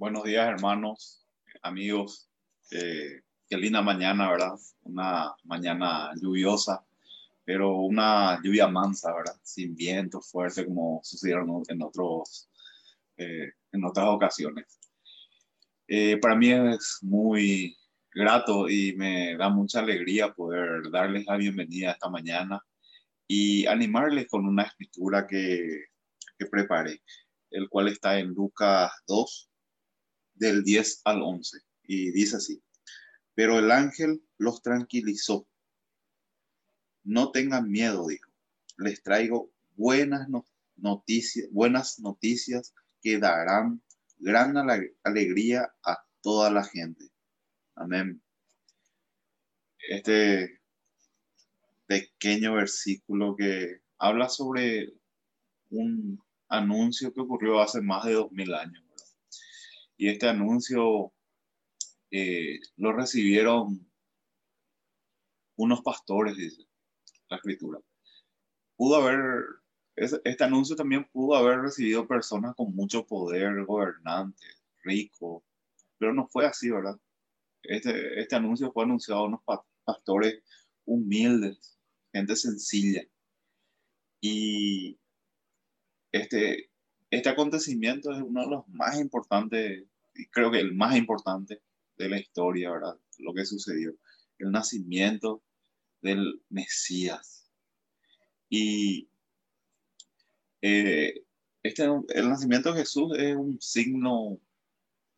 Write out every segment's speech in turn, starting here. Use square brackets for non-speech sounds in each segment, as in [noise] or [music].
Buenos días, hermanos, amigos. Eh, qué linda mañana, ¿verdad? Una mañana lluviosa, pero una lluvia mansa, ¿verdad? Sin viento fuerte como sucedieron en, otros, eh, en otras ocasiones. Eh, para mí es muy grato y me da mucha alegría poder darles la bienvenida esta mañana y animarles con una escritura que, que preparé, el cual está en Lucas 2, del 10 al 11. Y dice así, pero el ángel los tranquilizó. No tengan miedo, dijo. Les traigo buenas noticias, buenas noticias que darán gran alegría a toda la gente. Amén. Este pequeño versículo que habla sobre un anuncio que ocurrió hace más de dos mil años. Y este anuncio eh, lo recibieron unos pastores, dice la escritura. Pudo haber, este anuncio también pudo haber recibido personas con mucho poder, gobernantes, ricos, pero no fue así, ¿verdad? Este, este anuncio fue anunciado a unos pastores humildes, gente sencilla. Y este, este acontecimiento es uno de los más importantes creo que el más importante de la historia, ¿verdad? Lo que sucedió, el nacimiento del Mesías. Y eh, este, el nacimiento de Jesús es un signo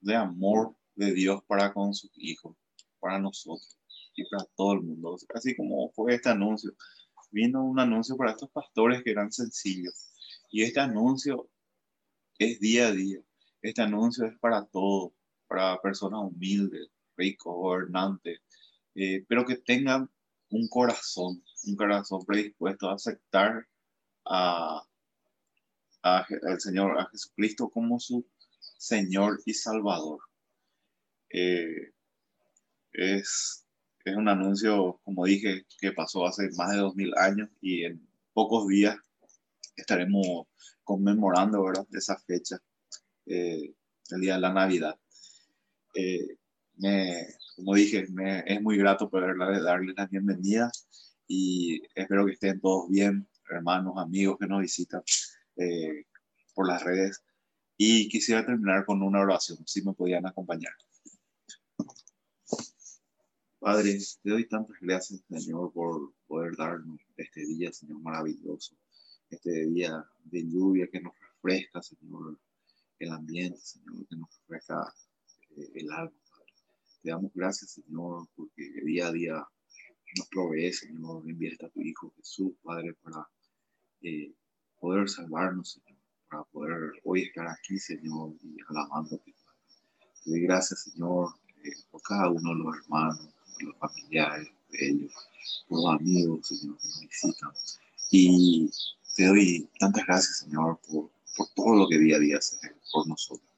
de amor de Dios para con sus hijos, para nosotros y para todo el mundo. Así como fue este anuncio. Vino un anuncio para estos pastores que eran sencillos. Y este anuncio es día a día. Este anuncio es para todos, para personas humildes, ricos, gobernantes, eh, pero que tengan un corazón, un corazón predispuesto a aceptar a, al Señor, a Jesucristo como su Señor y Salvador. Eh, es, es un anuncio, como dije, que pasó hace más de dos mil años y en pocos días estaremos conmemorando ¿verdad? esa fecha eh, el día de la Navidad. Eh, me, como dije, me, es muy grato poder darles la bienvenida y espero que estén todos bien, hermanos, amigos que nos visitan eh, por las redes. Y quisiera terminar con una oración, si me podían acompañar. Padre, te doy tantas gracias, Señor, por poder darnos este día, Señor, maravilloso. Este día de lluvia que nos refresca, Señor, el ambiente, Señor, que nos refleja eh, el alma, Te damos gracias, Señor, porque día a día nos provee, Señor, enviaste a tu Hijo Jesús, Padre, para eh, poder salvarnos, Señor, para poder hoy estar aquí, Señor, y alabándote. Te doy gracias, Señor, eh, por cada uno de los hermanos, por los familiares de ellos, por los amigos, Señor, que nos visitan. Y te doy tantas gracias, Señor, por por todo lo que día a día haces por nosotros.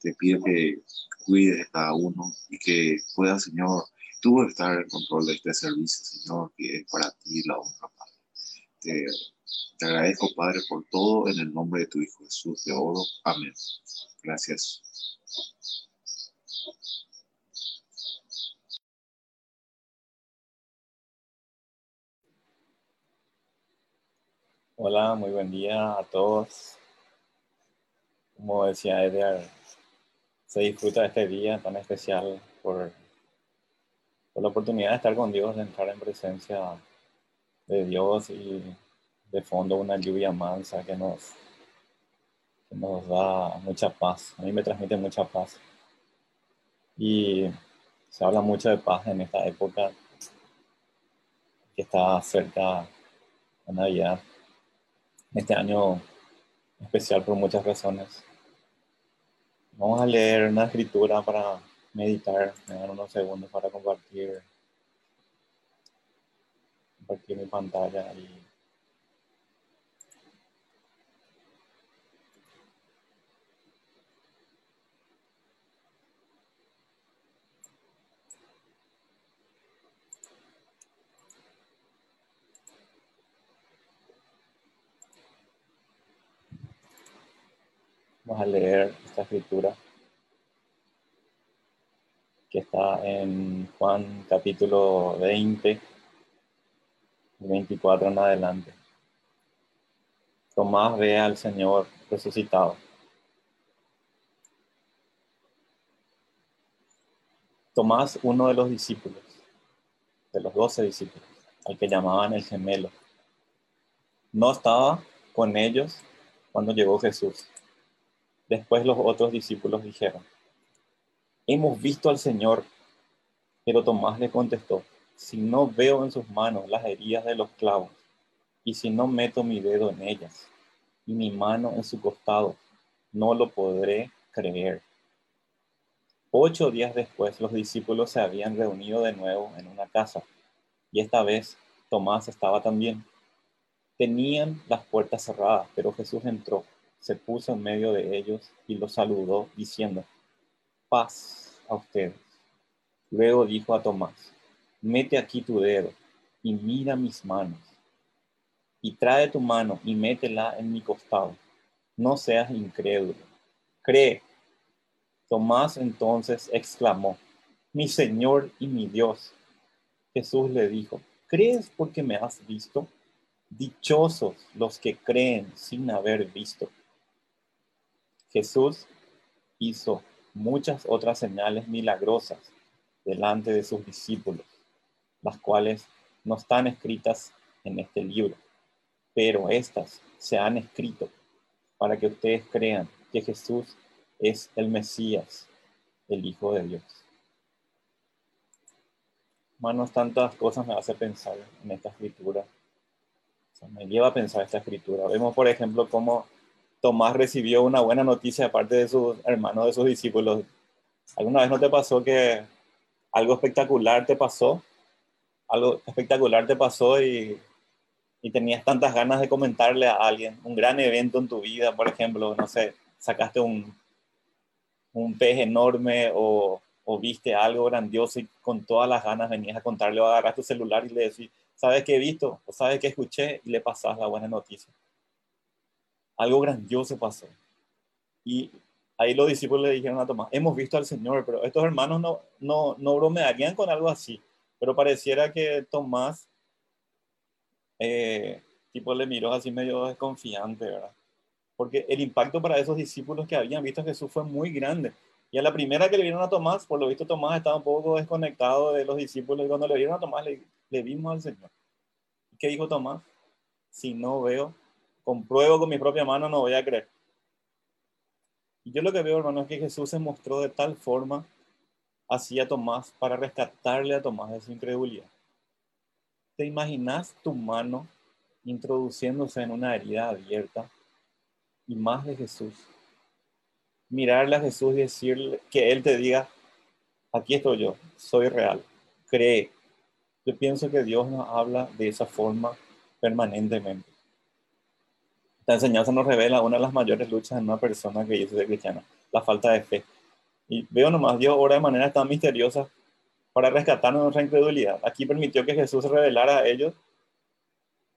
Te pido que cuides a cada uno y que pueda, Señor, tú estar en control de este servicio, Señor, que es para ti la honra, Padre. Te, te agradezco, Padre, por todo en el nombre de tu Hijo Jesús de oro. Amén. Gracias. Hola, muy buen día a todos como decía Edgar, se disfruta este día tan especial por, por, la oportunidad de estar con Dios, de entrar en presencia de Dios y de fondo una lluvia mansa que nos, que nos da mucha paz. A mí me transmite mucha paz. Y se habla mucho de paz en esta época que está cerca de Navidad. Este año especial por muchas razones. Vamos a leer una escritura para meditar. Me dan unos segundos para compartir, compartir mi pantalla y Vamos a leer escritura que está en Juan capítulo 20, 24 en adelante. Tomás ve al Señor resucitado. Tomás, uno de los discípulos, de los doce discípulos, al que llamaban el gemelo, no estaba con ellos cuando llegó Jesús. Después los otros discípulos dijeron, hemos visto al Señor. Pero Tomás le contestó, si no veo en sus manos las heridas de los clavos, y si no meto mi dedo en ellas, y mi mano en su costado, no lo podré creer. Ocho días después los discípulos se habían reunido de nuevo en una casa, y esta vez Tomás estaba también. Tenían las puertas cerradas, pero Jesús entró, se puso en medio de ellos y los saludó, diciendo, paz a ustedes. Luego dijo a Tomás, mete aquí tu dedo y mira mis manos, y trae tu mano y métela en mi costado. No seas incrédulo, cree Tomás entonces exclamó, mi Señor y mi Dios. Jesús le dijo, ¿crees porque me has visto? Dichosos los que creen sin haber visto. Jesús hizo muchas otras señales milagrosas delante de sus discípulos, las cuales no están escritas en este libro, pero estas se han escrito para que ustedes crean que Jesús es el Mesías, el Hijo de Dios. Hermanos, tantas cosas me hace pensar en esta escritura. me lleva a pensar esta escritura. Vemos, por ejemplo, cómo Tomás recibió una buena noticia de parte de sus hermanos, de sus discípulos. ¿Alguna vez no te pasó que algo espectacular te pasó? Algo espectacular te pasó y, y tenías tantas ganas de comentarle a alguien, un gran evento en tu vida, por ejemplo, no sé, sacaste un, un pez enorme o, viste algo grandioso y con todas las ganas venías a contarle o agarras tu celular y le decís, ¿sabes qué he visto? ¿O sabes qué escuché? Y le pasas la buena noticia. Algo grandioso pasó. Y ahí los discípulos le dijeron a Tomás, hemos visto al Señor, pero estos hermanos no, no, no bromearían con algo así. Pero pareciera que Tomás, eh, tipo, le miró así medio desconfiante, ¿verdad? porque el impacto para esos discípulos que habían visto a Jesús fue muy grande. Y a la primera que le vieron a Tomás, por lo visto Tomás estaba un poco desconectado de los discípulos y cuando le vieron a Tomás le, le vimos al Señor. ¿Qué dijo Tomás? Si no veo, compruebo con mi propia mano, no voy a creer. Yo lo que veo, hermano, es que Jesús se mostró de tal forma así a Tomás para rescatarle a Tomás de su incredulidad. ¿Te imaginas tu mano introduciéndose en una herida abierta y más de Jesús. Mirarle a Jesús y decirle que Él te diga, aquí estoy yo, soy real, cree. Yo pienso que Dios nos habla de esa forma permanentemente. Esta enseñanza nos revela una de las mayores luchas en una persona que dice ser cristiana, la falta de fe. Y veo nomás, Dios obra de manera tan misteriosa para rescatarnos nuestra incredulidad. Aquí permitió que Jesús se revelara a ellos.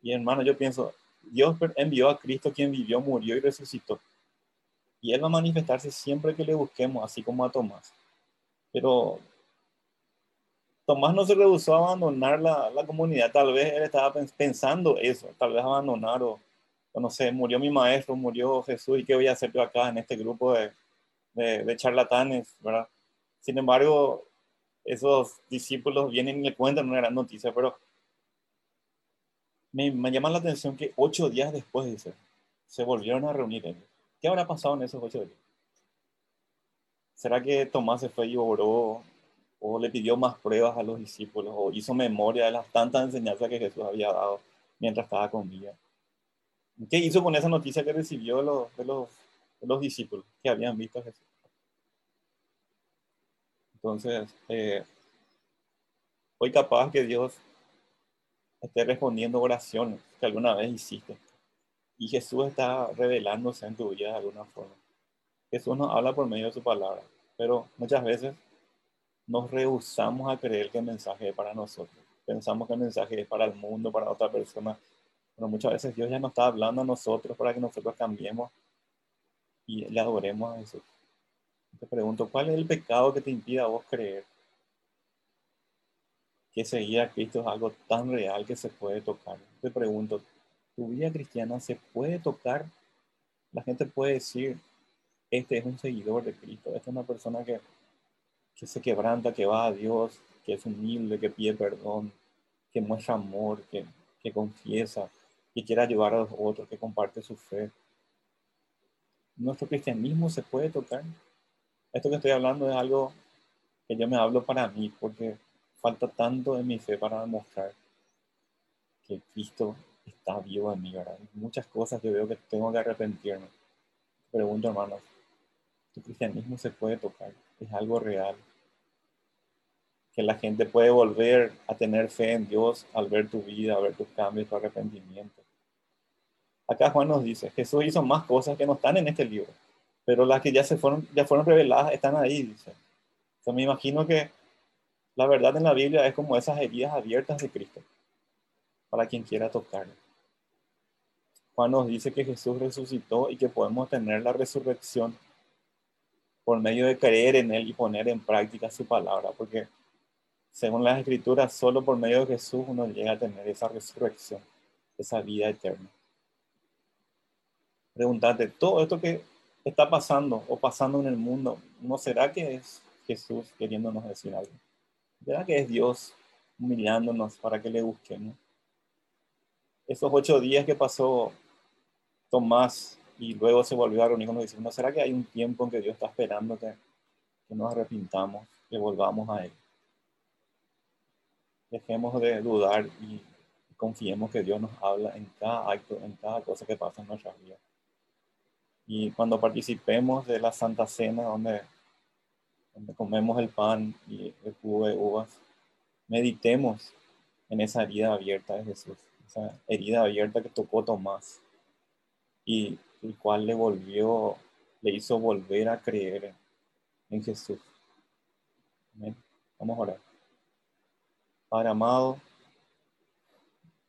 Y hermano, yo pienso, Dios envió a Cristo quien vivió, murió y resucitó. Y Él va a manifestarse siempre que le busquemos, así como a Tomás. Pero Tomás no se rehusó a abandonar la, la comunidad. Tal vez él estaba pensando eso, tal vez abandonar o, no sé, murió mi maestro, murió Jesús y qué voy a hacer yo acá en este grupo de, de, de charlatanes, ¿verdad? Sin embargo, esos discípulos vienen y le cuentan una gran noticia, pero me, llama la atención que ocho días después, dice, se volvieron a reunir. ¿Qué habrá pasado en esos ocho días? ¿Será que Tomás se fue y oró o le pidió más pruebas a los discípulos o hizo memoria de las tantas enseñanzas que Jesús había dado mientras estaba con? ¿Qué hizo con esa noticia que recibió de los, de los, de los discípulos que habían visto a Jesús? Entonces, eh, hoy capaz que Dios esté respondiendo oraciones que alguna vez hiciste. Y Jesús está revelándose en tu vida de alguna forma. Jesús nos habla por medio de su palabra, pero muchas veces nos rehusamos a creer que el mensaje es para nosotros. Pensamos que el mensaje es para el mundo, para otra persona. Pero muchas veces Dios ya nos está hablando a nosotros para que nosotros cambiemos y le adoremos a Jesús. Te pregunto, ¿cuál es el pecado que te impide a vos creer que seguir a Cristo es algo tan real que se puede tocar. Te pregunto, ¿tu vida cristiana se puede tocar? La gente puede decir, este es un seguidor de Cristo, esta es una persona que, que se quebranta, que va a Dios, que es humilde, que pide perdón, que muestra amor, que, que confiesa, que quiere ayudar a los otros, que comparte su fe. Nuestro cristianismo se puede tocar. Esto que estoy hablando es algo que yo me hablo para mí, porque falta tanto de mi fe para demostrar que Cristo está vivo en mí, ¿verdad? Muchas cosas yo veo que tengo que arrepentirme. Pregunto, hermanos, ¿tu cristianismo se puede tocar? ¿Es algo real? Que la gente puede volver a tener fe en Dios al ver tu vida, al ver tus cambios, tu arrepentimiento. Acá Juan nos dice, Jesús hizo más cosas que no están en este libro, pero las que ya se fueron, ya fueron reveladas están ahí, dice. O me imagino que la verdad en la Biblia es como esas heridas abiertas de Cristo para quien quiera tocarlo. Juan nos dice que Jesús resucitó y que podemos tener la resurrección por medio de creer en Él y poner en práctica su palabra, porque según las escrituras, solo por medio de Jesús uno llega a tener esa resurrección, esa vida eterna. Pregúntate, todo esto que está pasando o pasando en el mundo, ¿no será que es Jesús queriéndonos decir algo? ¿Será que es Dios humillándonos para que le busquemos? Esos ocho días que pasó Tomás y luego se volvió a reunir con los discípulos, ¿será que hay un tiempo en que Dios está esperando que, que nos arrepintamos, que volvamos a Él? Dejemos de dudar y confiemos que Dios nos habla en cada acto, en cada cosa que pasa en nuestra vida. Y cuando participemos de la Santa Cena, donde donde comemos el pan y el jugo de uvas, meditemos en esa herida abierta de Jesús, esa herida abierta que tocó Tomás y el cual le volvió, le hizo volver a creer en Jesús. Vamos a orar. Padre amado,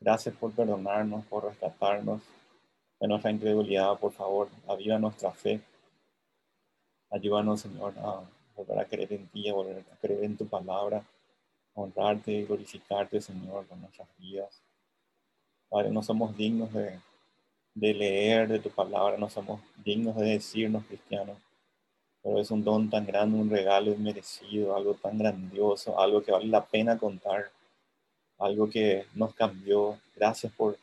gracias por perdonarnos, por rescatarnos de nuestra incredulidad, por favor, aviva nuestra fe. Ayúdanos, Señor, a volver a creer en ti, a volver a creer en tu palabra, honrarte y glorificarte, Señor, con nuestras vidas. Padre, no somos dignos de, de leer de tu palabra, no somos dignos de decirnos cristianos, pero es un don tan grande, un regalo inmerecido, algo tan grandioso, algo que vale la pena contar, algo que nos cambió. Gracias por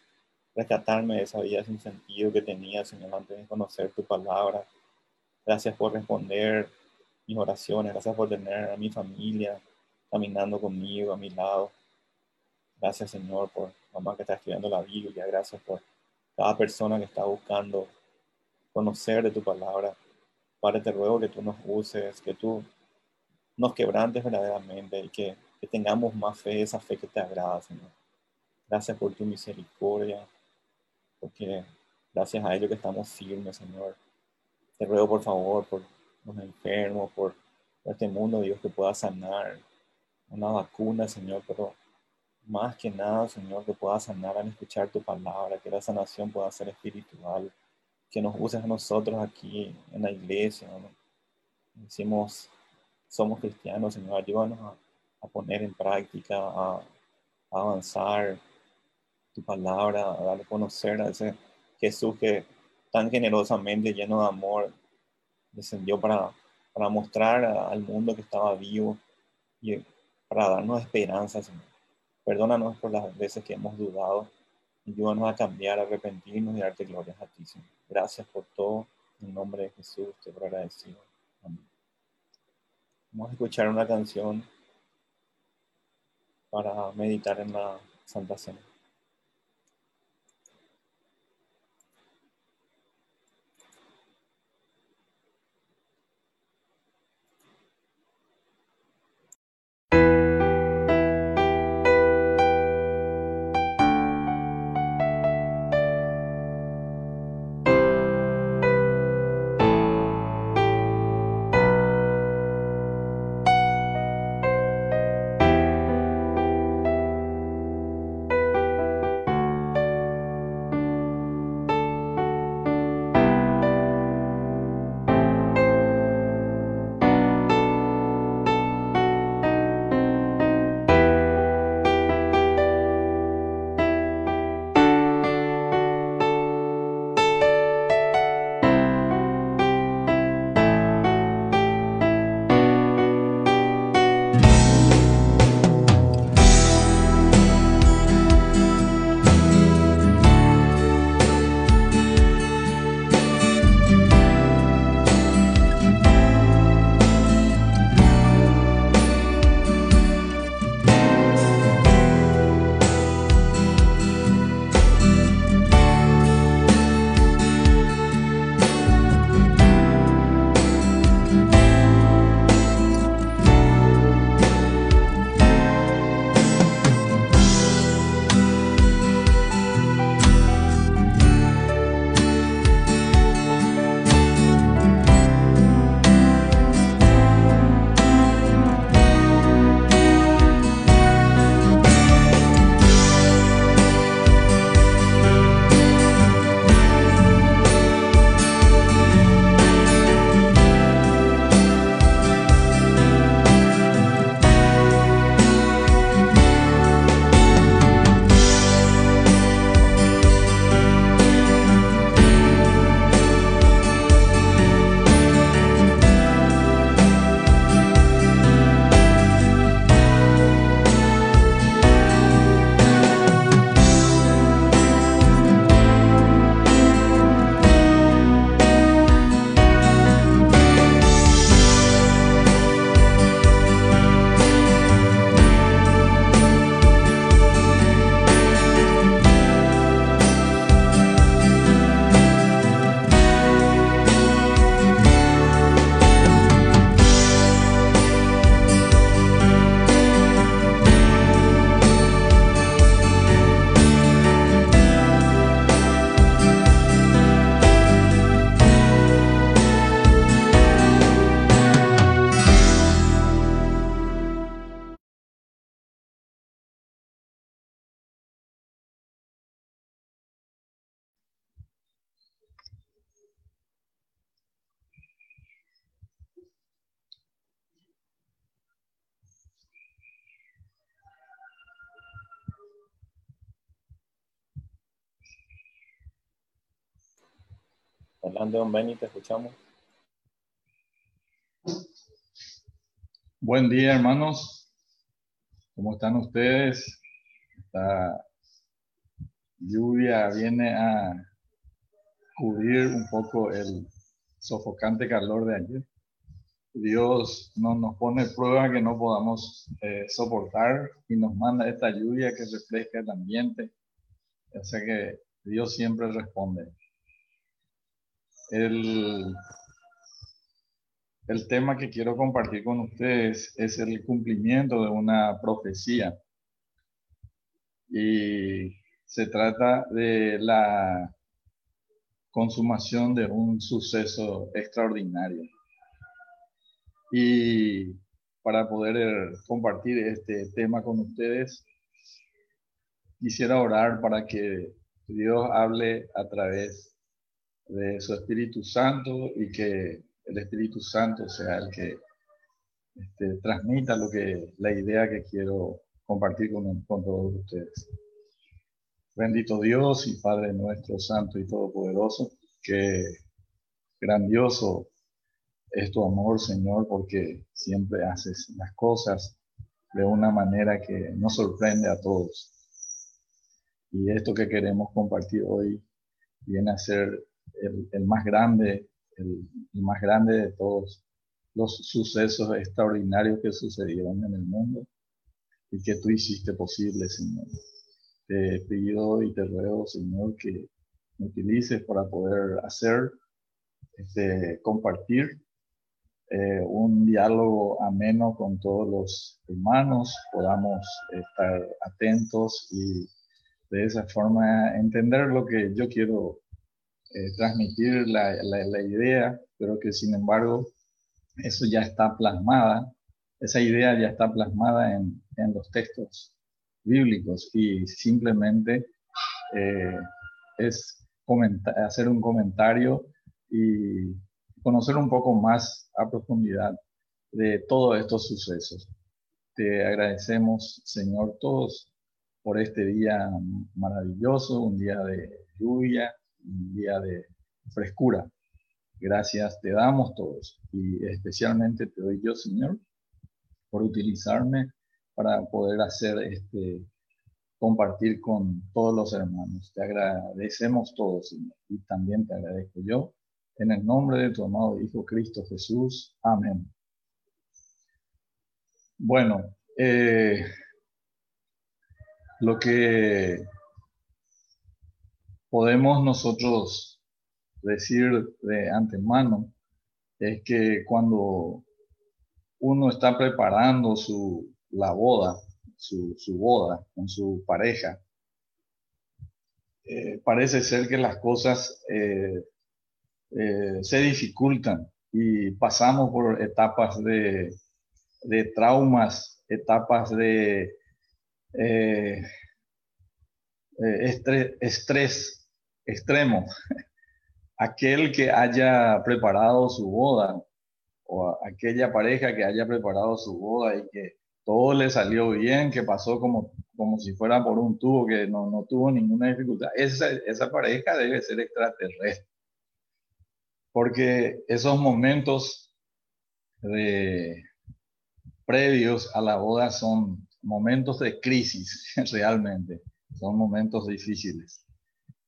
rescatarme de esa vida sin sentido que tenía, Señor, antes de conocer tu palabra. Gracias por responder mis oraciones, gracias por tener a mi familia caminando conmigo, a mi lado. Gracias, Señor, por mamá que está estudiando la Biblia. Gracias por cada persona que está buscando conocer de tu palabra. Padre, te ruego que tú nos uses, que tú nos quebrantes verdaderamente y que, que tengamos más fe, esa fe que te agrada, Señor. Gracias por tu misericordia, porque gracias a ello que estamos firmes, Señor. Te ruego, por favor, por los enfermos, por, este mundo, Dios, que pueda sanar una vacuna, Señor, pero más que nada, Señor, que pueda sanar al escuchar tu palabra, que la sanación pueda ser espiritual, que nos uses a nosotros aquí en la iglesia. Decimos, somos cristianos, Señor, ayúdanos a, a poner en práctica, a, a, avanzar tu palabra, a darle a conocer a ese Jesús que tan generosamente, lleno de amor, descendió para, para mostrar al mundo que estaba vivo y para darnos esperanza, Señor. Perdónanos por las veces que hemos dudado. Ayúdanos a cambiar, a arrepentirnos y darte gloria a ti, Señor. Gracias por todo. En nombre de Jesús te lo agradecido. Amén. Vamos a escuchar una canción para meditar en la Santa Cena. Adelante, don Benny, te escuchamos. Buen día, hermanos. ¿Cómo están ustedes? Esta lluvia viene a cubrir un poco el sofocante calor de ayer. Dios no nos pone prueba que no podamos eh, soportar y nos manda esta lluvia que refleja el ambiente. O sea que Dios siempre responde. El, el tema que quiero compartir con ustedes es el cumplimiento de una profecía. Y se trata de la consumación de un suceso extraordinario. Y para poder compartir este tema con ustedes, quisiera orar para que Dios hable a través de su Espíritu Santo y que el Espíritu Santo sea el que este, transmita lo que, la idea que quiero compartir con, con todos ustedes. Bendito Dios y Padre nuestro, Santo y Todopoderoso, que grandioso es tu amor, Señor, porque siempre haces las cosas de una manera que nos sorprende a todos. Y esto que queremos compartir hoy viene a ser el, más grande el, más grande de todos los sucesos extraordinarios que sucedieron en el mundo y que tú hiciste posible, Señor. Te pido y te ruego, Señor, que me utilices para poder hacer, este, compartir eh, un diálogo ameno con todos los hermanos, podamos estar atentos y de esa forma entender lo que yo quiero eh, transmitir la, idea, pero que sin embargo eso ya está plasmada, esa idea ya está plasmada en, en los textos bíblicos y simplemente eh, es hacer un comentario y conocer un poco más a profundidad de todos estos sucesos. Te agradecemos, Señor, todos por este día maravilloso, un día de lluvia, un día de frescura. Gracias te damos todos y especialmente te doy yo, Señor, por utilizarme para poder hacer este compartir con todos los hermanos. Te agradecemos todos, Señor, y también te agradezco yo. En el nombre de tu amado Hijo Cristo Jesús. Amén. Bueno, eh, lo que podemos nosotros decir de antemano es que cuando uno está preparando su, la boda, su, boda con su pareja, eh, parece ser que las cosas eh, eh, se dificultan y pasamos por etapas de, de traumas, etapas de estrés, estrés extremo. Aquel que haya preparado su boda o aquella pareja que haya preparado su boda y que todo le salió bien, que pasó como, como si fuera por un tubo, que no, no tuvo ninguna dificultad. Esa, esa pareja debe ser extraterrestre. Porque esos momentos de, previos a la boda son momentos de crisis, [laughs] realmente. Son momentos difíciles.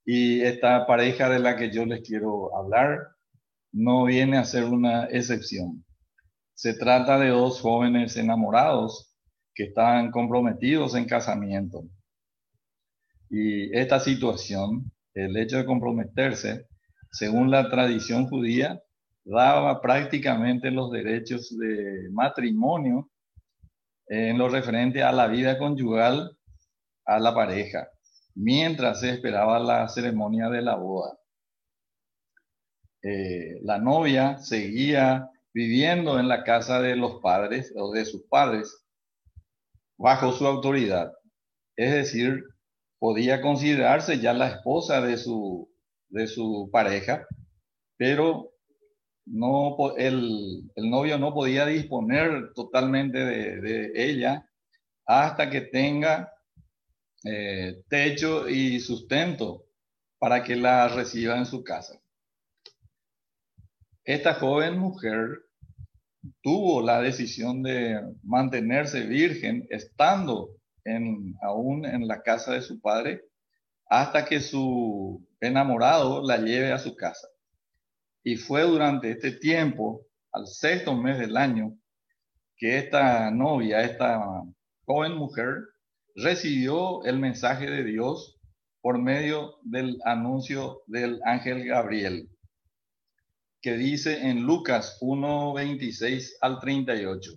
Y esta pareja de la que yo les quiero hablar no viene a ser una excepción. Se trata de dos jóvenes enamorados que están comprometidos en casamiento. Y esta situación, el hecho de comprometerse, según la tradición judía, daba prácticamente los derechos de matrimonio en lo referente a la vida conyugal a la pareja mientras se esperaba la ceremonia de la boda. Eh, la novia seguía viviendo en la casa de los padres o de sus padres bajo su autoridad. Es decir, podía considerarse ya la esposa de su, de su pareja, pero no, el, el novio no podía disponer totalmente de, de ella hasta que tenga eh, techo y sustento para que la reciba en su casa. esta joven mujer tuvo la decisión de mantenerse virgen estando aún en la casa de su padre hasta que su enamorado la lleve a su casa. Y fue durante este tiempo, al sexto mes del año, que esta novia, esta joven mujer, recibió el mensaje de Dios por medio del anuncio del ángel Gabriel que dice en Lucas 1, 26 al 38.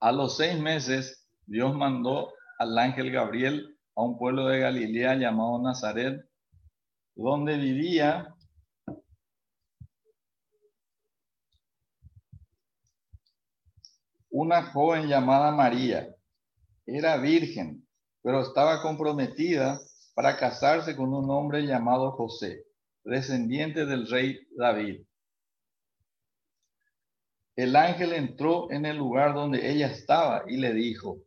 A los seis meses, Dios mandó al ángel Gabriel a un pueblo de Galilea llamado Nazaret, donde vivía una joven llamada María. Era virgen, pero estaba comprometida para casarse con un hombre llamado José descendiente del rey David. El ángel entró en el lugar donde ella estaba y le dijo,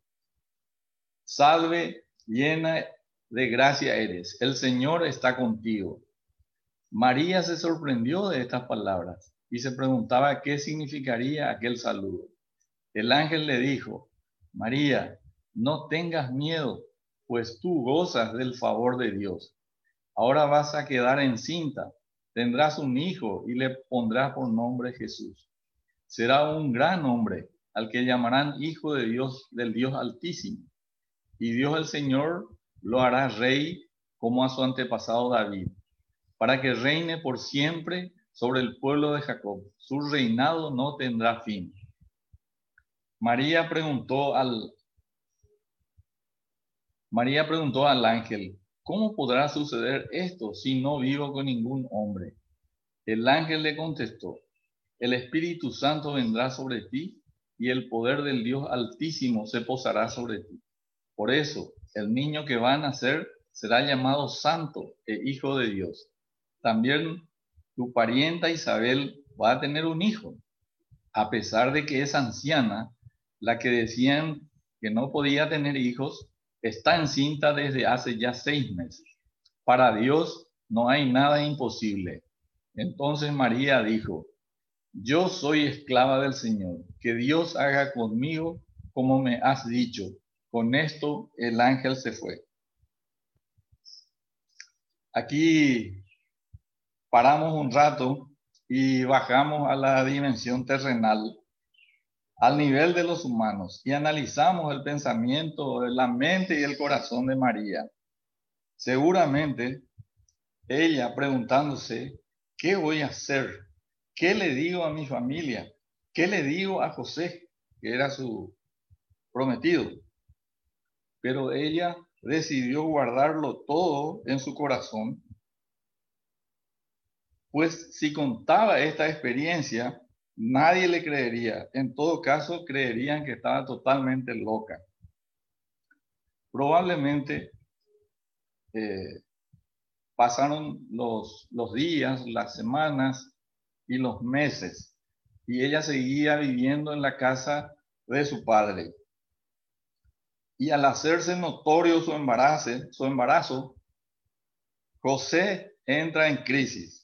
salve llena de gracia eres, el Señor está contigo. María se sorprendió de estas palabras y se preguntaba qué significaría aquel saludo. El ángel le dijo, María, no tengas miedo, pues tú gozas del favor de Dios Ahora vas a quedar encinta, tendrás un hijo y le pondrás por nombre Jesús. Será un gran hombre al que llamarán Hijo de Dios, del Dios Altísimo. Y Dios el Señor lo hará rey como a su antepasado David, para que reine por siempre sobre el pueblo de Jacob. Su reinado no tendrá fin. María preguntó al María preguntó al ángel, ¿Cómo podrá suceder esto si no vivo con ningún hombre? El ángel le contestó, el Espíritu Santo vendrá sobre ti y el poder del Dios Altísimo se posará sobre ti. Por eso, el niño que va a nacer será llamado Santo e Hijo de Dios. También tu parienta Isabel va a tener un hijo, a pesar de que es anciana, la que decían que no podía tener hijos, está encinta desde hace ya seis meses. Para Dios no hay nada imposible. Entonces María dijo, yo soy esclava del Señor, que Dios haga conmigo como me has dicho. Con esto el ángel se fue. Aquí paramos un rato y bajamos a la dimensión terrenal al nivel de los humanos y analizamos el pensamiento, la mente y el corazón de María, seguramente ella preguntándose, ¿qué voy a hacer? ¿Qué le digo a mi familia? ¿Qué le digo a José, que era su prometido? Pero ella decidió guardarlo todo en su corazón, pues si contaba esta experiencia, nadie le creería. En todo caso, creerían que estaba totalmente loca. Probablemente eh, pasaron los, los días, las semanas y los meses, y ella seguía viviendo en la casa de su padre. Y al hacerse notorio su embarazo, su embarazo, José entra en crisis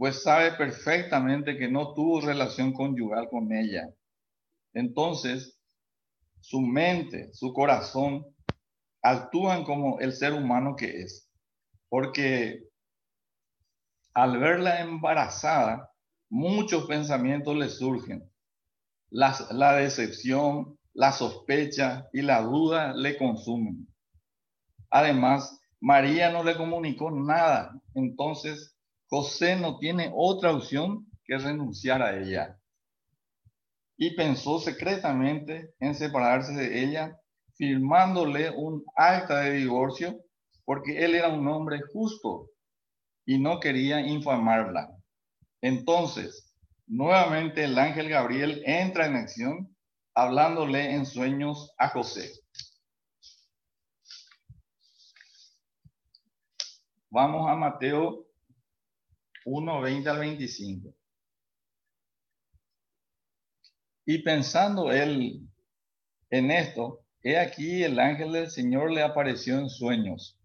pues sabe perfectamente que no tuvo relación conyugal con ella. Entonces, su mente, su corazón actúan como el ser humano que es, porque al verla embarazada, muchos pensamientos le surgen. La, la decepción, la sospecha y la duda le consumen. Además, María no le comunicó nada, entonces José no tiene otra opción que renunciar a ella. Y pensó secretamente en separarse de ella, firmándole un acta de divorcio, porque él era un hombre justo y no quería infamarla. Entonces, nuevamente el ángel Gabriel entra en acción, hablándole en sueños a José. Vamos a Mateo 1, 20 al 25. Y pensando él en esto, he aquí el ángel del Señor le apareció en sueños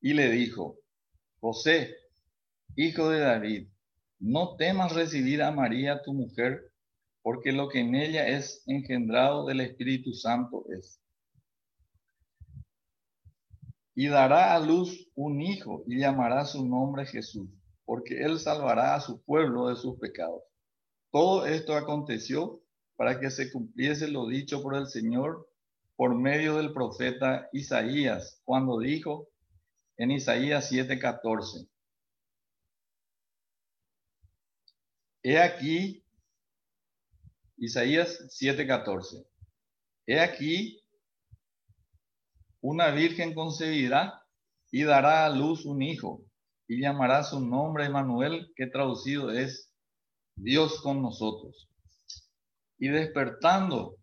y le dijo, José, hijo de David, no temas recibir a María tu mujer, porque lo que en ella es engendrado del Espíritu Santo es. Y dará a luz un hijo y llamará su nombre Jesús, porque él salvará a su pueblo de sus pecados. Todo esto aconteció para que se cumpliese lo dicho por el Señor por medio del profeta Isaías, cuando dijo en Isaías 7:14, He aquí, Isaías 7:14, He aquí, una virgen concebirá y dará a luz un hijo y llamará su nombre Emanuel, que traducido es Dios con nosotros. Y despertando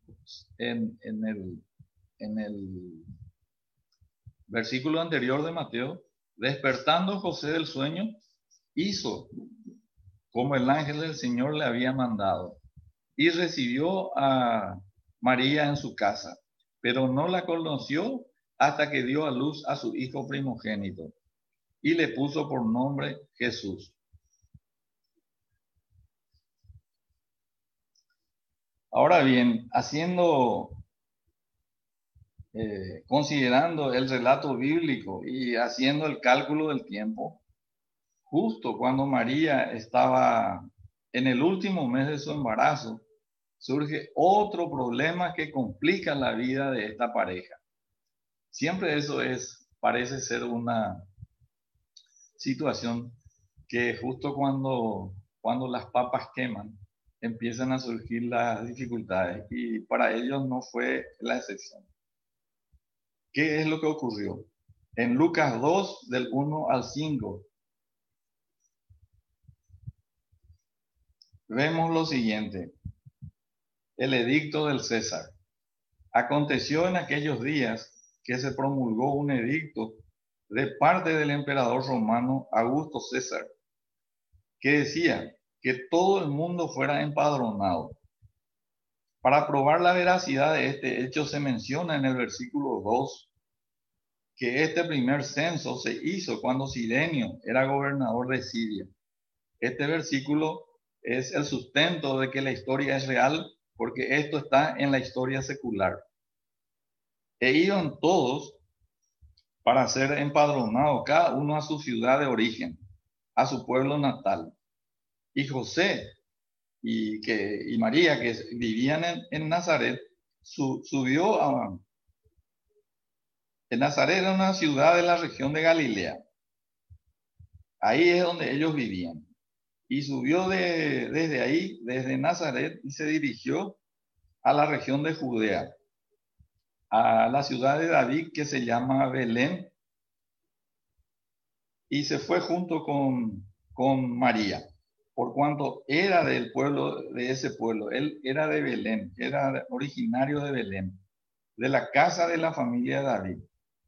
en, el, en el versículo anterior de Mateo, despertando José del sueño, hizo como el ángel del Señor le había mandado y recibió a María en su casa, pero no la conoció hasta que dio a luz a su hijo primogénito y le puso por nombre Jesús. Ahora bien, haciendo, eh, considerando el relato bíblico y haciendo el cálculo del tiempo, justo cuando María estaba en el último mes de su embarazo, surge otro problema que complica la vida de esta pareja. Siempre eso es, parece ser una situación que justo cuando, cuando las papas queman, empiezan a surgir las dificultades y para ellos no fue la excepción. ¿Qué es lo que ocurrió? En Lucas 2, del 1 al 5, vemos lo siguiente. El edicto del César. Aconteció en aquellos días que se promulgó un edicto de parte del emperador romano Augusto César, que decía que todo el mundo fuera empadronado. Para probar la veracidad de este hecho se menciona en el versículo 2 que este primer censo se hizo cuando Sirenio era gobernador de Siria. Este versículo es el sustento de que la historia es real porque esto está en la historia secular. E iban todos para ser empadronados, cada uno a su ciudad de origen, a su pueblo natal. Y José y, que, y María, que vivían en, Nazaret, subió a... En Nazaret era una ciudad de la región de Galilea. Ahí es donde ellos vivían. Y subió de, desde ahí, desde Nazaret, y se dirigió a la región de Judea a la ciudad de David que se llama Belén y se fue junto con, con María, por cuanto era del pueblo, de ese pueblo. Él era de Belén, era originario de Belén, de la casa de la familia de David,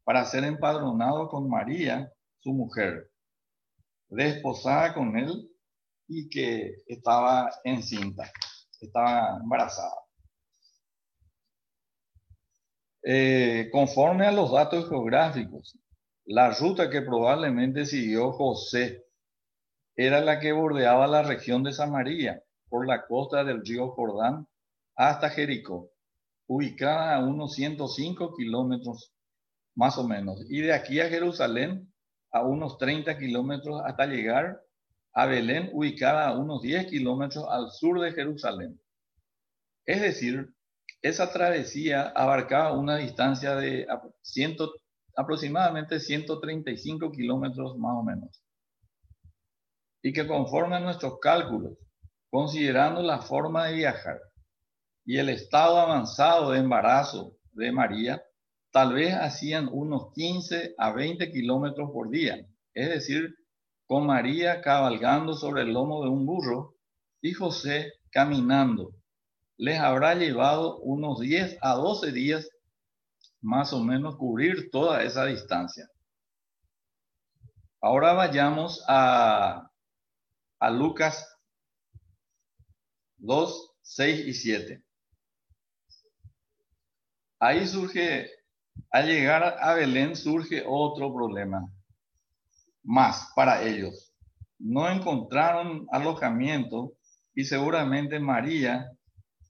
para ser empadronado con María, su mujer, desposada con él y que estaba encinta, estaba embarazada. Eh, conforme a los datos geográficos, la ruta que probablemente siguió José era la que bordeaba la región de Samaria por la costa del río Jordán hasta Jericó, ubicada a unos 105 kilómetros más o menos, y de aquí a Jerusalén a unos 30 kilómetros hasta llegar a Belén, ubicada a unos 10 kilómetros al sur de Jerusalén. Es decir, esa travesía abarcaba una distancia de aproximadamente 135 kilómetros más o menos. Y que conforme a nuestros cálculos, considerando la forma de viajar y el estado avanzado de embarazo de María, tal vez hacían unos 15 a 20 kilómetros por día, es decir, con María cabalgando sobre el lomo de un burro y José caminando les habrá llevado unos 10 a 12 días más o menos cubrir toda esa distancia. Ahora vayamos a, a Lucas 2, 6 y 7. Ahí surge, al llegar a Belén surge otro problema más para ellos. no encontraron alojamiento y seguramente María,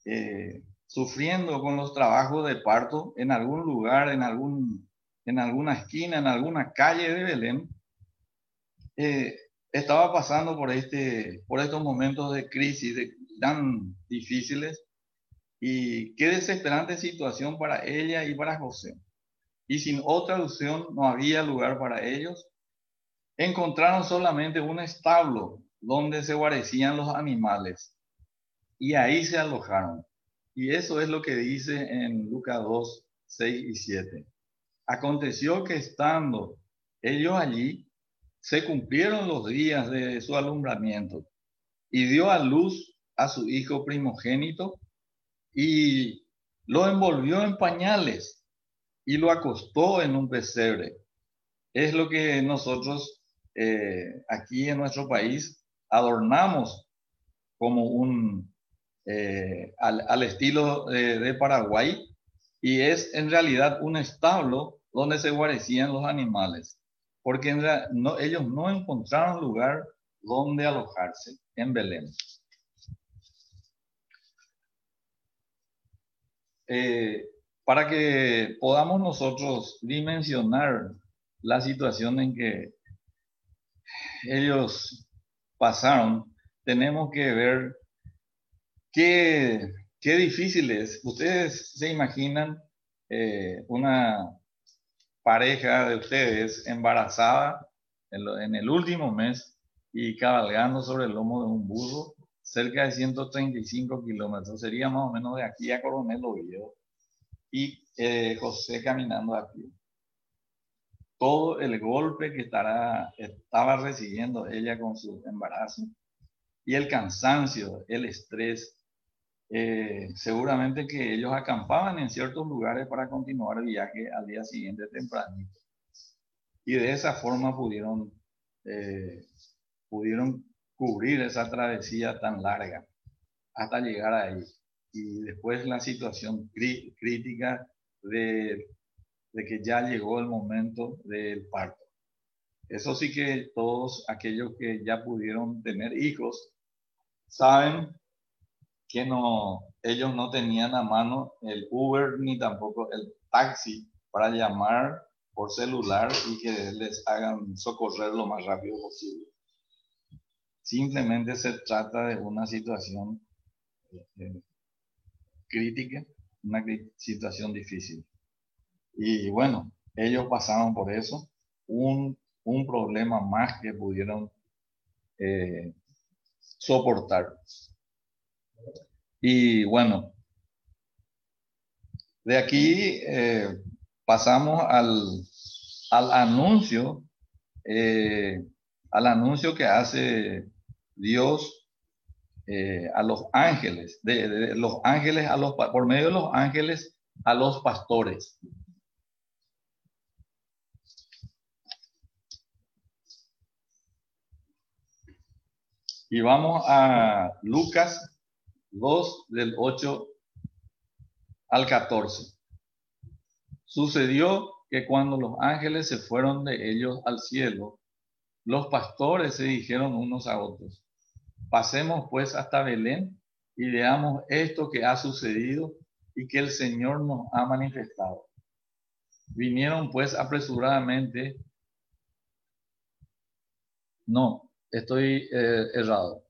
eh, sufriendo con los trabajos de parto en algún lugar, en, algún, en alguna esquina, en alguna calle de Belén, eh, estaba pasando por, este, por estos momentos de crisis tan difíciles y qué desesperante situación para ella y para José. Y sin otra opción no había lugar para ellos. Encontraron solamente un establo donde se guarecían los animales y ahí se alojaron. Y eso es lo que dice en Lucas 2, 6 y 7. Aconteció que estando ellos allí, se cumplieron los días de su alumbramiento y dio a luz a su hijo primogénito y lo envolvió en pañales y lo acostó en un pesebre. Es lo que nosotros eh, aquí en nuestro país adornamos como un, eh, al, estilo de Paraguay y es en realidad un establo donde se guarecían los animales porque ellos no encontraron lugar donde alojarse en Belén. Eh, para que podamos nosotros dimensionar la situación en que ellos pasaron, tenemos que ver qué, qué difícil es. Ustedes se imaginan eh, una pareja de ustedes embarazada en, el último mes y cabalgando sobre el lomo de un burro cerca de 135 kilómetros. Sería más o menos de aquí a Coronel Oviedo. Y eh, José caminando aquí. Todo el golpe que estará, estaba recibiendo ella con su embarazo y el cansancio, el estrés, eh, seguramente que ellos acampaban en ciertos lugares para continuar el viaje al día siguiente tempranito. Y de esa forma pudieron, eh, pudieron cubrir esa travesía tan larga hasta llegar ahí. Y después la situación crítica de, de que ya llegó el momento del parto. Eso sí que todos aquellos que ya pudieron tener hijos saben que no, ellos no tenían a mano el Uber ni tampoco el taxi para llamar por celular y que les hagan socorrer lo más rápido posible. Simplemente se trata de una situación eh, crítica, una situación difícil. Y bueno, ellos pasaron por eso, un, un problema más que pudieron eh, soportar. Y bueno, de aquí eh, pasamos al, al anuncio, eh, al anuncio que hace Dios eh, a los ángeles, de, los ángeles a los por medio de los ángeles a los pastores. Y vamos a Lucas 2 del 8 al 14. Sucedió que cuando los ángeles se fueron de ellos al cielo, los pastores se dijeron unos a otros, pasemos pues hasta Belén y veamos esto que ha sucedido y que el Señor nos ha manifestado. Vinieron pues apresuradamente. No, estoy eh, errado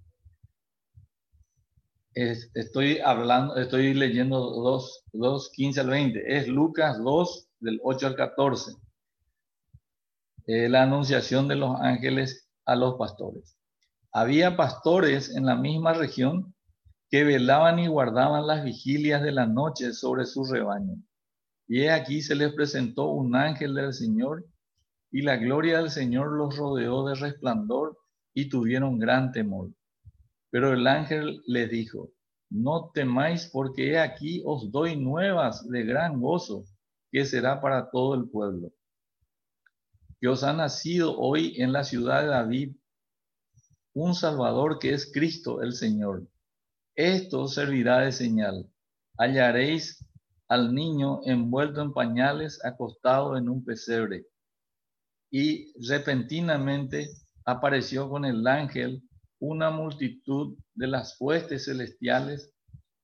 estoy hablando, estoy leyendo 2, 2, 15 al 20. Es Lucas 2, del 8 al 14. la anunciación de los ángeles a los pastores. Había pastores en la misma región que velaban y guardaban las vigilias de la noche sobre su rebaño. Y aquí se les presentó un ángel del Señor, y la gloria del Señor los rodeó de resplandor y tuvieron gran temor. Pero el ángel les dijo, no temáis porque he aquí os doy nuevas de gran gozo, que será para todo el pueblo. Que os ha nacido hoy en la ciudad de David un Salvador que es Cristo el Señor. Esto servirá de señal. Hallaréis al niño envuelto en pañales, acostado en un pesebre. Y repentinamente apareció con el ángel una multitud de las huestes celestiales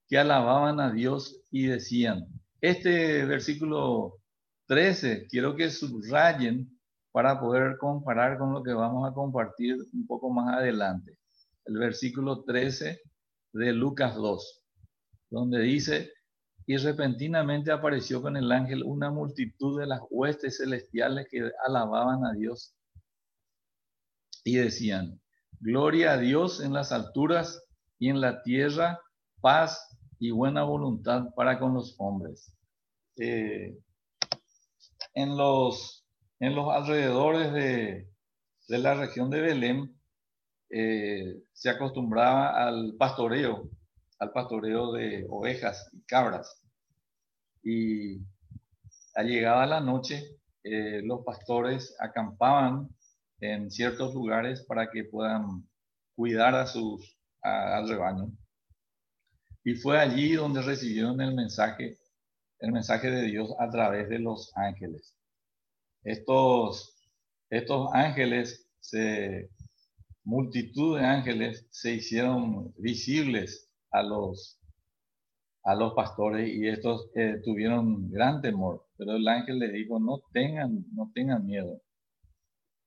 que alababan a Dios y decían, este versículo 13, quiero que subrayen para poder comparar con lo que vamos a compartir un poco más adelante. El versículo 13 de Lucas 2, donde dice, y repentinamente apareció con el ángel una multitud de las huestes celestiales que alababan a Dios y decían, gloria a Dios en las alturas y en la tierra, paz y buena voluntad para con los hombres. Eh, en, los, en los alrededores de, la región de Belén eh, se acostumbraba al pastoreo, al pastoreo de ovejas y cabras. Y al llegada la noche, eh, los pastores acampaban en ciertos lugares para que puedan cuidar a sus, al rebaño. Y fue allí donde recibieron el mensaje, el mensaje de Dios a través de los ángeles. Estos, estos ángeles, se, multitud de ángeles se hicieron visibles a los, a los pastores y estos eh, tuvieron gran temor. Pero el ángel les dijo, no tengan, no tengan miedo.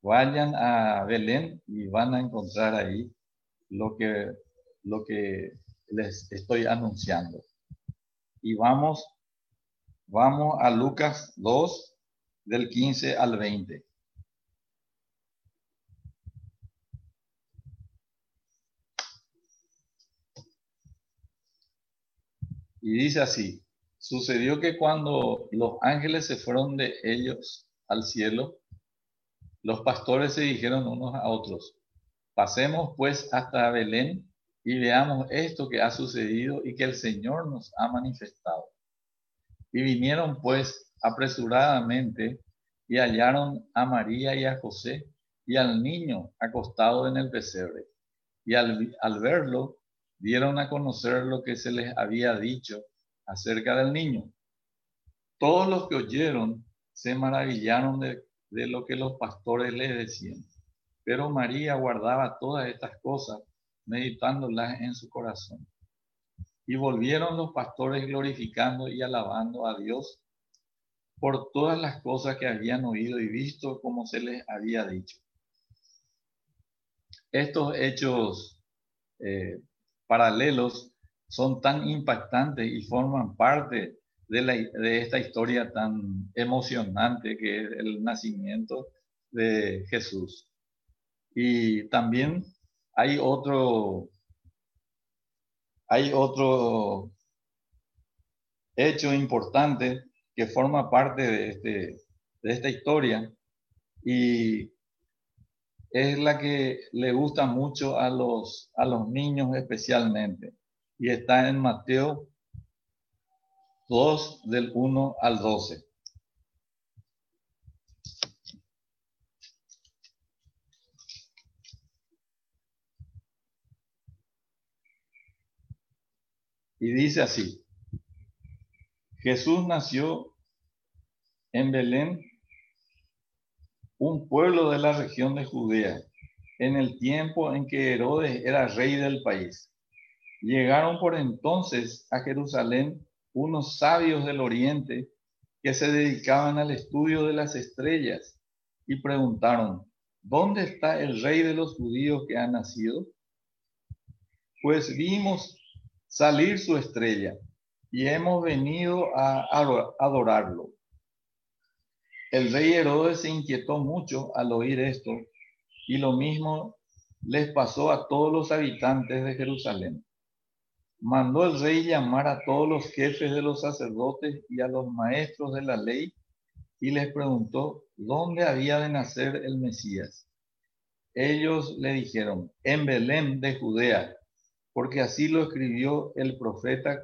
Vayan a Belén y van a encontrar ahí lo que, lo que les estoy anunciando. Y vamos, vamos a Lucas 2, del 15 al 20. Y dice así, sucedió que cuando los ángeles se fueron de ellos al cielo, los pastores se dijeron unos a otros, pasemos pues hasta Belén y veamos esto que ha sucedido y que el Señor nos ha manifestado. Y vinieron pues apresuradamente y hallaron a María y a José y al niño acostado en el pesebre. Y al, al verlo, dieron a conocer lo que se les había dicho acerca del niño. Todos los que oyeron se maravillaron de, de lo que los pastores les decían. Pero María guardaba todas estas cosas meditándolas en su corazón. Y volvieron los pastores glorificando y alabando a Dios por todas las cosas que habían oído y visto como se les había dicho. Estos hechos eh, paralelos son tan impactantes y forman parte de, esta historia tan emocionante que es el nacimiento de Jesús. Y también hay otro, hay otro hecho importante que forma parte de, este, de esta historia y es la que le gusta mucho a los, a los niños especialmente y está en Mateo 2 del 1 al 12. Y dice así, Jesús nació en Belén, un pueblo de la región de Judea, en el tiempo en que Herodes era rey del país. Llegaron por entonces a Jerusalén unos sabios del oriente que se dedicaban al estudio de las estrellas y preguntaron, ¿dónde está el rey de los judíos que ha nacido? Pues vimos salir su estrella y hemos venido a adorarlo. El rey Herodes se inquietó mucho al oír esto y lo mismo les pasó a todos los habitantes de Jerusalén. Mandó el rey llamar a todos los jefes de los sacerdotes y a los maestros de la ley y les preguntó dónde había de nacer el Mesías. Ellos le dijeron, en Belén de Judea, porque así lo escribió el profeta.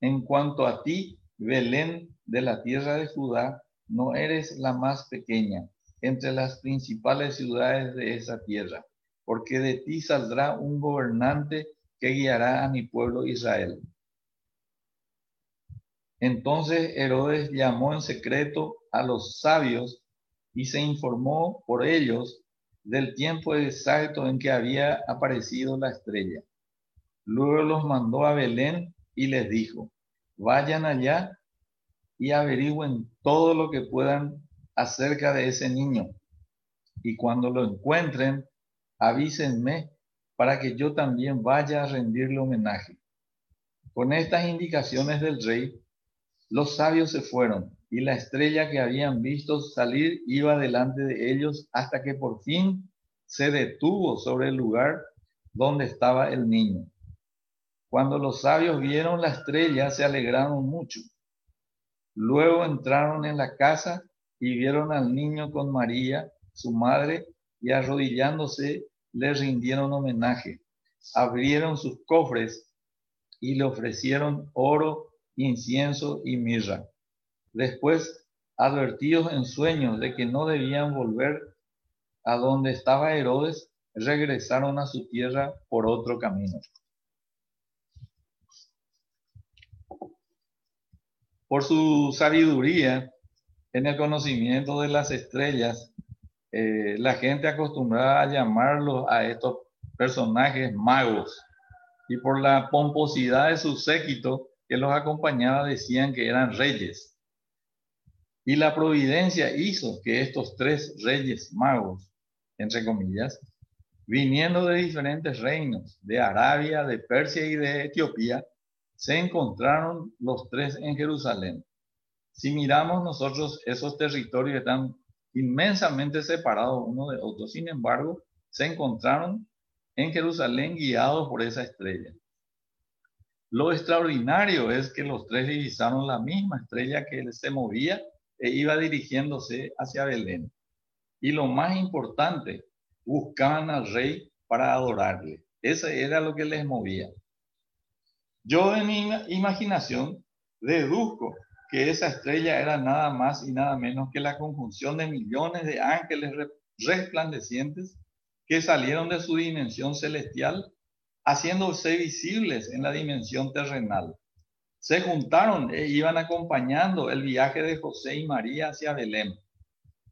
En cuanto a ti, Belén de la tierra de Judá, no eres la más pequeña entre las principales ciudades de esa tierra, porque de ti saldrá un gobernante guiará a mi pueblo Israel. Entonces Herodes llamó en secreto a los sabios y se informó por ellos del tiempo exacto en que había aparecido la estrella. Luego los mandó a Belén y les dijo, vayan allá y averigüen todo lo que puedan acerca de ese niño. Y cuando lo encuentren, avísenme para que yo también vaya a rendirle homenaje. Con estas indicaciones del rey, los sabios se fueron y la estrella que habían visto salir iba delante de ellos hasta que por fin se detuvo sobre el lugar donde estaba el niño. Cuando los sabios vieron la estrella, se alegraron mucho. Luego entraron en la casa y vieron al niño con María, su madre, y arrodillándose le rindieron homenaje. Abrieron sus cofres y le ofrecieron oro, incienso y mirra. Después, advertidos en sueños de que no debían volver a donde estaba Herodes, regresaron a su tierra por otro camino. Por su sabiduría en el conocimiento de las estrellas, eh, la gente acostumbraba a llamarlos a estos personajes magos y por la pomposidad de su séquito que los acompañaba decían que eran reyes. Y la providencia hizo que estos tres reyes magos, entre comillas, viniendo de diferentes reinos, de Arabia, de Persia y de Etiopía, se encontraron los tres en Jerusalén. Si miramos nosotros esos territorios están inmensamente separados uno de otro, sin embargo, se encontraron en Jerusalén guiados por esa estrella. Lo extraordinario es que los tres divisaron la misma estrella que se movía e iba dirigiéndose hacia Belén. Y lo más importante, buscaban al rey para adorarle. Ese era lo que les movía. Yo en mi imaginación deduzco que esa estrella era nada más y nada menos que la conjunción de millones de ángeles resplandecientes que salieron de su dimensión celestial, haciéndose visibles en la dimensión terrenal. Se juntaron e iban acompañando el viaje de José y María hacia Belén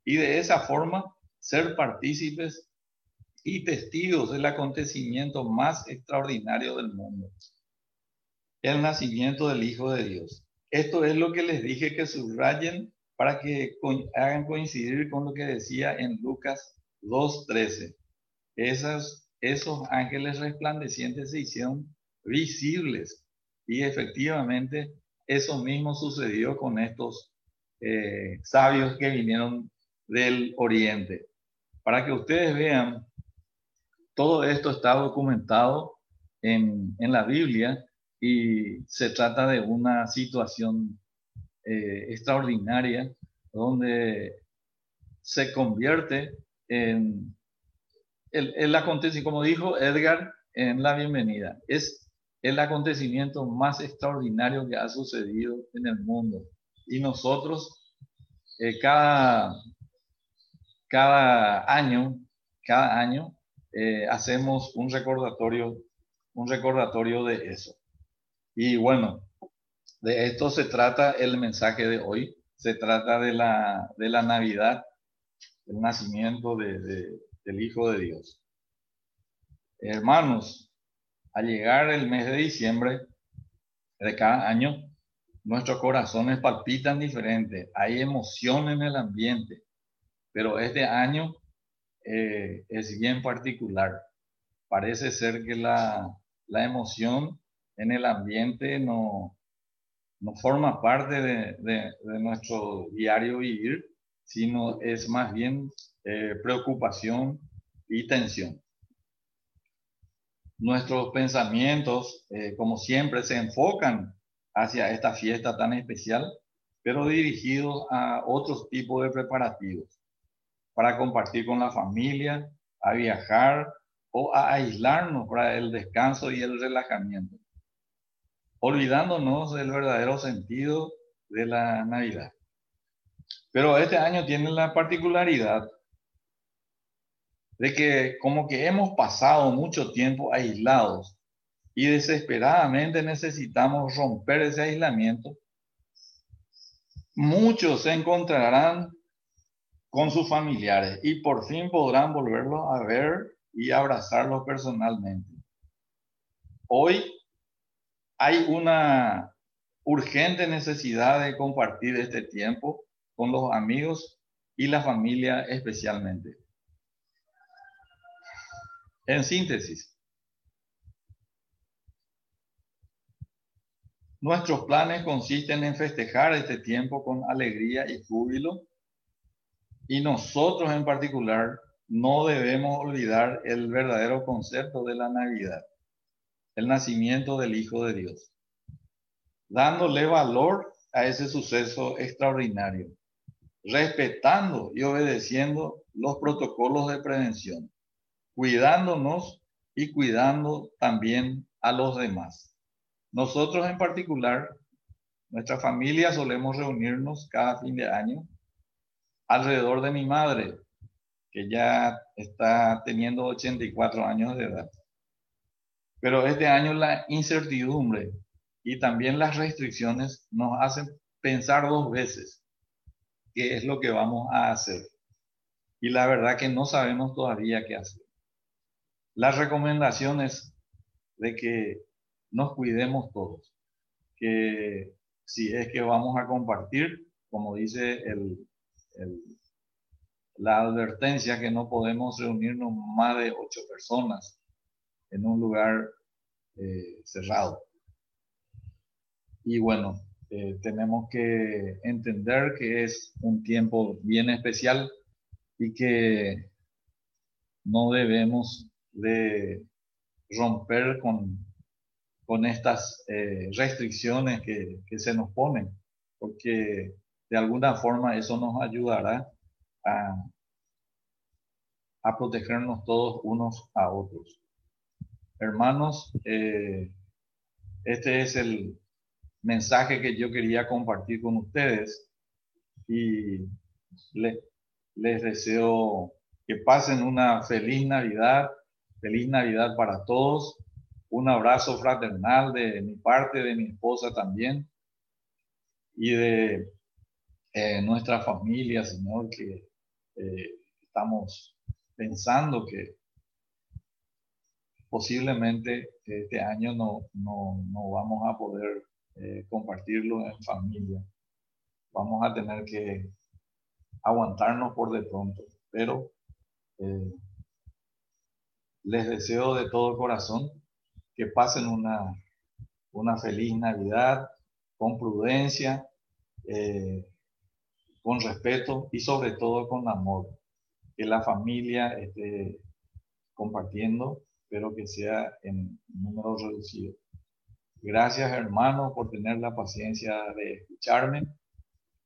y de esa forma ser partícipes y testigos del acontecimiento más extraordinario del mundo el nacimiento del Hijo de Dios. Esto es lo que les dije que subrayen para que hagan coincidir con lo que decía en Lucas 2.13. Esas, esos ángeles resplandecientes se hicieron visibles y efectivamente eso mismo sucedió con estos eh, sabios que vinieron del oriente. Para que ustedes vean, todo esto está documentado en, en la Biblia y se trata de una situación eh, extraordinaria donde se convierte en el, el acontecimiento, como dijo Edgar en la bienvenida, es el acontecimiento más extraordinario que ha sucedido en el mundo. Y nosotros, eh, cada, cada año, cada año, eh, hacemos un recordatorio, un recordatorio de eso. Y bueno, de esto se trata el mensaje de hoy. Se trata de la, de la Navidad, el nacimiento de, del Hijo de Dios. Hermanos, al llegar el mes de diciembre de cada año, nuestros corazones palpitan diferente, hay emoción en el ambiente, pero este año eh, es bien particular. Parece ser que la, la emoción en el ambiente no, no forma parte de, nuestro diario vivir, sino es más bien eh, preocupación y tensión. Nuestros pensamientos, eh, como siempre, se enfocan hacia esta fiesta tan especial, pero dirigidos a otros tipos de preparativos, para compartir con la familia, a viajar o a aislarnos para el descanso y el relajamiento olvidándonos del verdadero sentido de la Navidad. Pero este año tiene la particularidad de que como que hemos pasado mucho tiempo aislados y desesperadamente necesitamos romper ese aislamiento, muchos se encontrarán con sus familiares y por fin podrán volverlos a ver y abrazarlos personalmente. Hoy hay una urgente necesidad de compartir este tiempo con los amigos y la familia especialmente. En síntesis, nuestros planes consisten en festejar este tiempo con alegría y júbilo y nosotros en particular no debemos olvidar el verdadero concepto de la Navidad, el nacimiento del Hijo de Dios, dándole valor a ese suceso extraordinario, respetando y obedeciendo los protocolos de prevención, cuidándonos y cuidando también a los demás. Nosotros en particular, nuestra familia solemos reunirnos cada fin de año alrededor de mi madre, que ya está teniendo 84 años de edad. Pero este año la incertidumbre y también las restricciones nos hacen pensar dos veces qué es lo que vamos a hacer. Y la verdad que no sabemos todavía qué hacer. Las recomendaciones de que nos cuidemos todos, que si es que vamos a compartir, como dice el, la advertencia que no podemos reunirnos más de ocho personas en un lugar eh, cerrado. Y bueno, eh, tenemos que entender que es un tiempo bien especial y que no debemos de romper con, con estas eh, restricciones que, que se nos ponen, porque de alguna forma eso nos ayudará a, a protegernos todos unos a otros. Hermanos, eh, este es el mensaje que yo quería compartir con ustedes y les deseo que pasen una feliz Navidad, feliz Navidad para todos, un abrazo fraternal de mi parte, de mi esposa también y de eh, nuestra familia, Señor, que eh, estamos pensando que posiblemente este año no, no, vamos a poder eh, compartirlo en familia. Vamos a tener que aguantarnos por de pronto, pero les deseo de todo corazón que pasen una, una feliz Navidad con prudencia, eh, con respeto y sobre todo con amor. Que la familia esté compartiendo, pero que sea en número reducido. Gracias hermano por tener la paciencia de escucharme.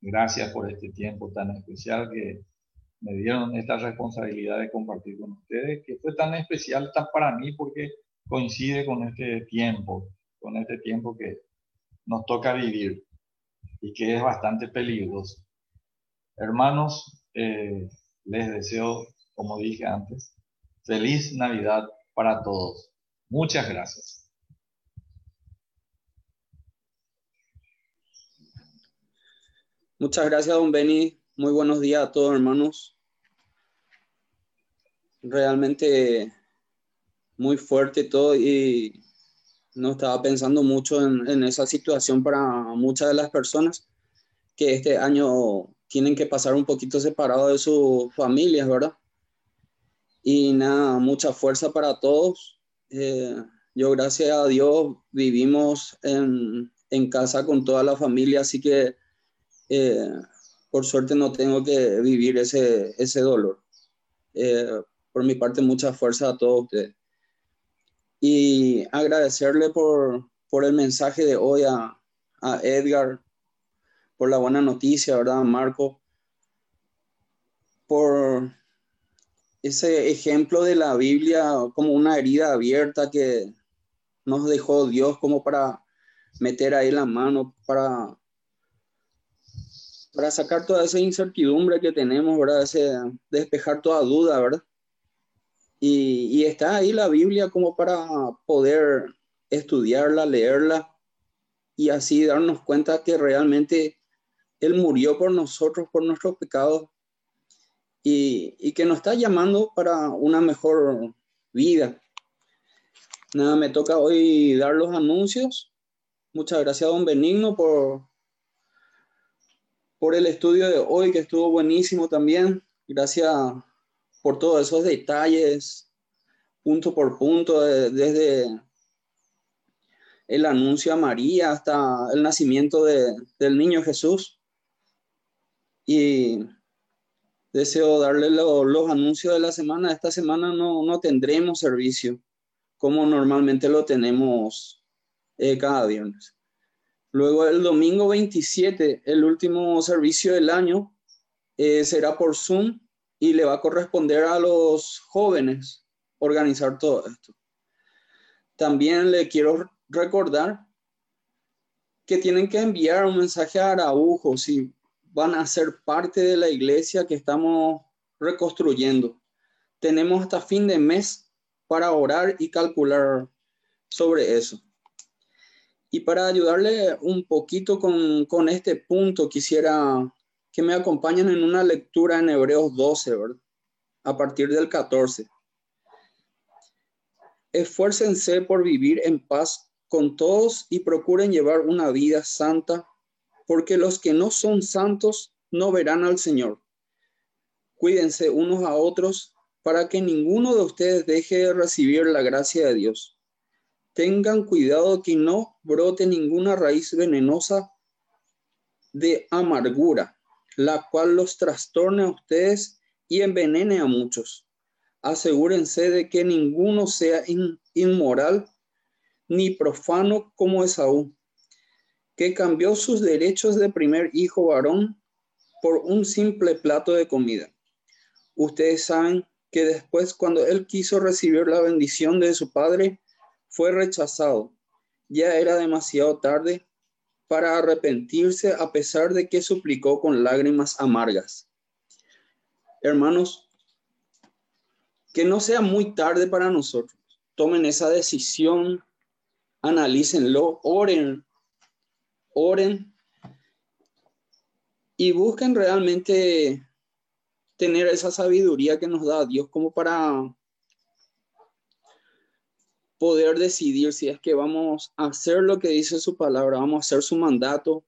Gracias por este tiempo tan especial que me dieron esta responsabilidad de compartir con ustedes, que fue tan especial tan para mí porque coincide con este tiempo, con este tiempo que nos toca vivir y que es bastante peligroso. Hermanos, eh, les deseo, como dije antes, feliz Navidad para todos. Muchas gracias. Muchas gracias, don Beni. Muy buenos días a todos, hermanos. Realmente muy fuerte todo y no estaba pensando mucho en, en esa situación para muchas de las personas que este año tienen que pasar un poquito separado de sus familias, ¿verdad? Y nada, mucha fuerza para todos. Eh, yo, gracias a Dios, vivimos en, en, casa con toda la familia, así que eh, por suerte no tengo que vivir ese, ese dolor. Eh, por mi parte, mucha fuerza a todos. Y agradecerle por, por el mensaje de hoy a, a Edgar, por la buena noticia, ¿verdad, Marco? Por ese ejemplo de la Biblia como una herida abierta que nos dejó Dios como para meter ahí la mano, para, para sacar toda esa incertidumbre que tenemos, ¿verdad? Ese, despejar toda duda, ¿verdad? Y, y está ahí la Biblia como para poder estudiarla, leerla y así darnos cuenta que realmente él murió por nosotros, por nuestros pecados, y, que nos está llamando para una mejor vida. Nada, me toca hoy dar los anuncios. Muchas gracias, don Benigno, por, por el estudio de hoy, que estuvo buenísimo también. Gracias por todos esos detalles, punto por punto, desde el anuncio a María hasta el nacimiento del niño Jesús. Y deseo darle los anuncios de la semana. Esta semana no, no tendremos servicio como normalmente lo tenemos eh, cada viernes. Luego el domingo 27, el último servicio del año, eh, será por Zoom y le va a corresponder a los jóvenes organizar todo esto. También le quiero recordar que tienen que enviar un mensaje a Araujo si van a ser parte de la iglesia que estamos reconstruyendo. Tenemos hasta fin de mes para orar y calcular sobre eso. Y para ayudarle un poquito con, con este punto, quisiera que me acompañen en una lectura en Hebreos 12, ¿verdad? A partir del 14. Esfuércense por vivir en paz con todos y procuren llevar una vida santa, porque los que no son santos no verán al Señor. Cuídense unos a otros para que ninguno de ustedes deje de recibir la gracia de Dios. Tengan cuidado que no brote ninguna raíz venenosa de amargura, la cual los trastorne a ustedes y envenene a muchos. Asegúrense de que ninguno sea inmoral ni profano como Esaú, que cambió sus derechos de primer hijo varón por un simple plato de comida. Ustedes saben que después cuando él quiso recibir la bendición de su padre, fue rechazado. Ya era demasiado tarde para arrepentirse a pesar de que suplicó con lágrimas amargas. Hermanos, que no sea muy tarde para nosotros. Tomen esa decisión, analícenlo, oren, oren y busquen realmente tener esa sabiduría que nos da Dios como para poder decidir si es que vamos a hacer lo que dice su palabra, vamos a hacer su mandato,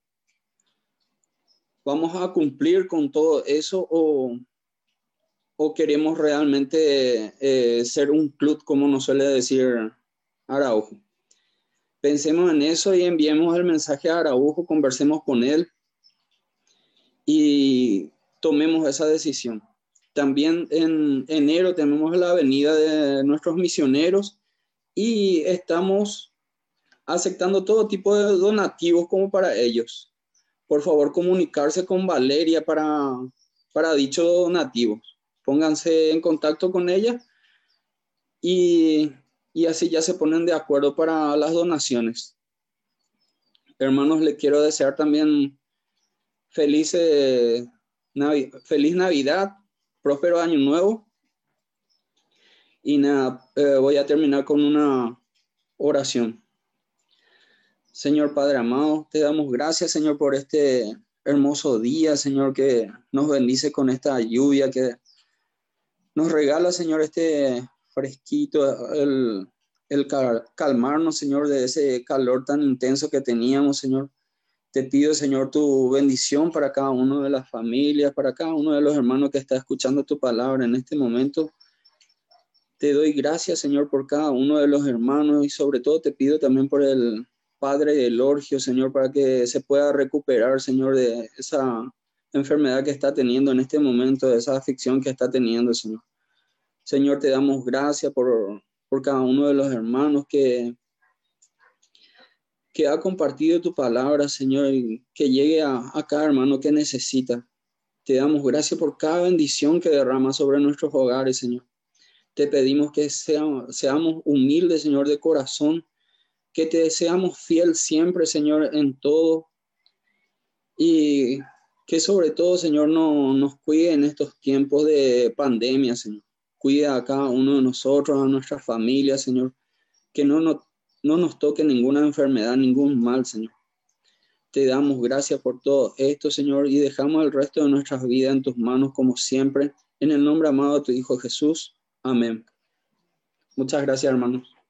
vamos a cumplir con todo eso o, o queremos realmente eh, ser un club, como nos suele decir Araujo. Pensemos en eso y enviemos el mensaje a Araujo, conversemos con él y tomemos esa decisión. También en enero tenemos la venida de nuestros misioneros y estamos aceptando todo tipo de donativos como para ellos. Por favor, comunicarse con Valeria para, para dichos donativos. Pónganse en contacto con ella y, y así ya se ponen de acuerdo para las donaciones. Hermanos, les quiero desear también feliz feliz Navidad, próspero año nuevo. Y nada, eh, voy a terminar con una oración. Señor Padre amado, te damos gracias, Señor, por este hermoso día, Señor, que nos bendice con esta lluvia, que nos regala, Señor, este fresquito, el, el calmarnos, Señor, de ese calor tan intenso que teníamos, Señor. Te pido, Señor, tu bendición para cada uno de las familias, para cada uno de los hermanos que está escuchando tu palabra en este momento. Te doy gracias, Señor, por cada uno de los hermanos y sobre todo te pido también por el Padre del Orgio, Señor, para que se pueda recuperar, Señor, de esa enfermedad que está teniendo en este momento, de esa aflicción que está teniendo, Señor. Señor, te damos gracias por, por cada uno de los hermanos que que ha compartido tu palabra, Señor, y que llegue a, cada hermano que necesita. Te damos gracias por cada bendición que derrama sobre nuestros hogares, Señor. Te pedimos que seamos, seamos humildes, Señor, de corazón, que te deseamos fiel siempre, Señor, en todo. Y que sobre todo, Señor, no, nos cuide en estos tiempos de pandemia, Señor. Cuida a cada uno de nosotros, a nuestra familia, Señor. Que no nos no nos toque ninguna enfermedad, ningún mal, Señor. Te damos gracias por todo esto, Señor, y dejamos el resto de nuestras vidas en tus manos como siempre, En el nombre amado de tu Hijo Jesús. Amén. Muchas gracias, hermanos.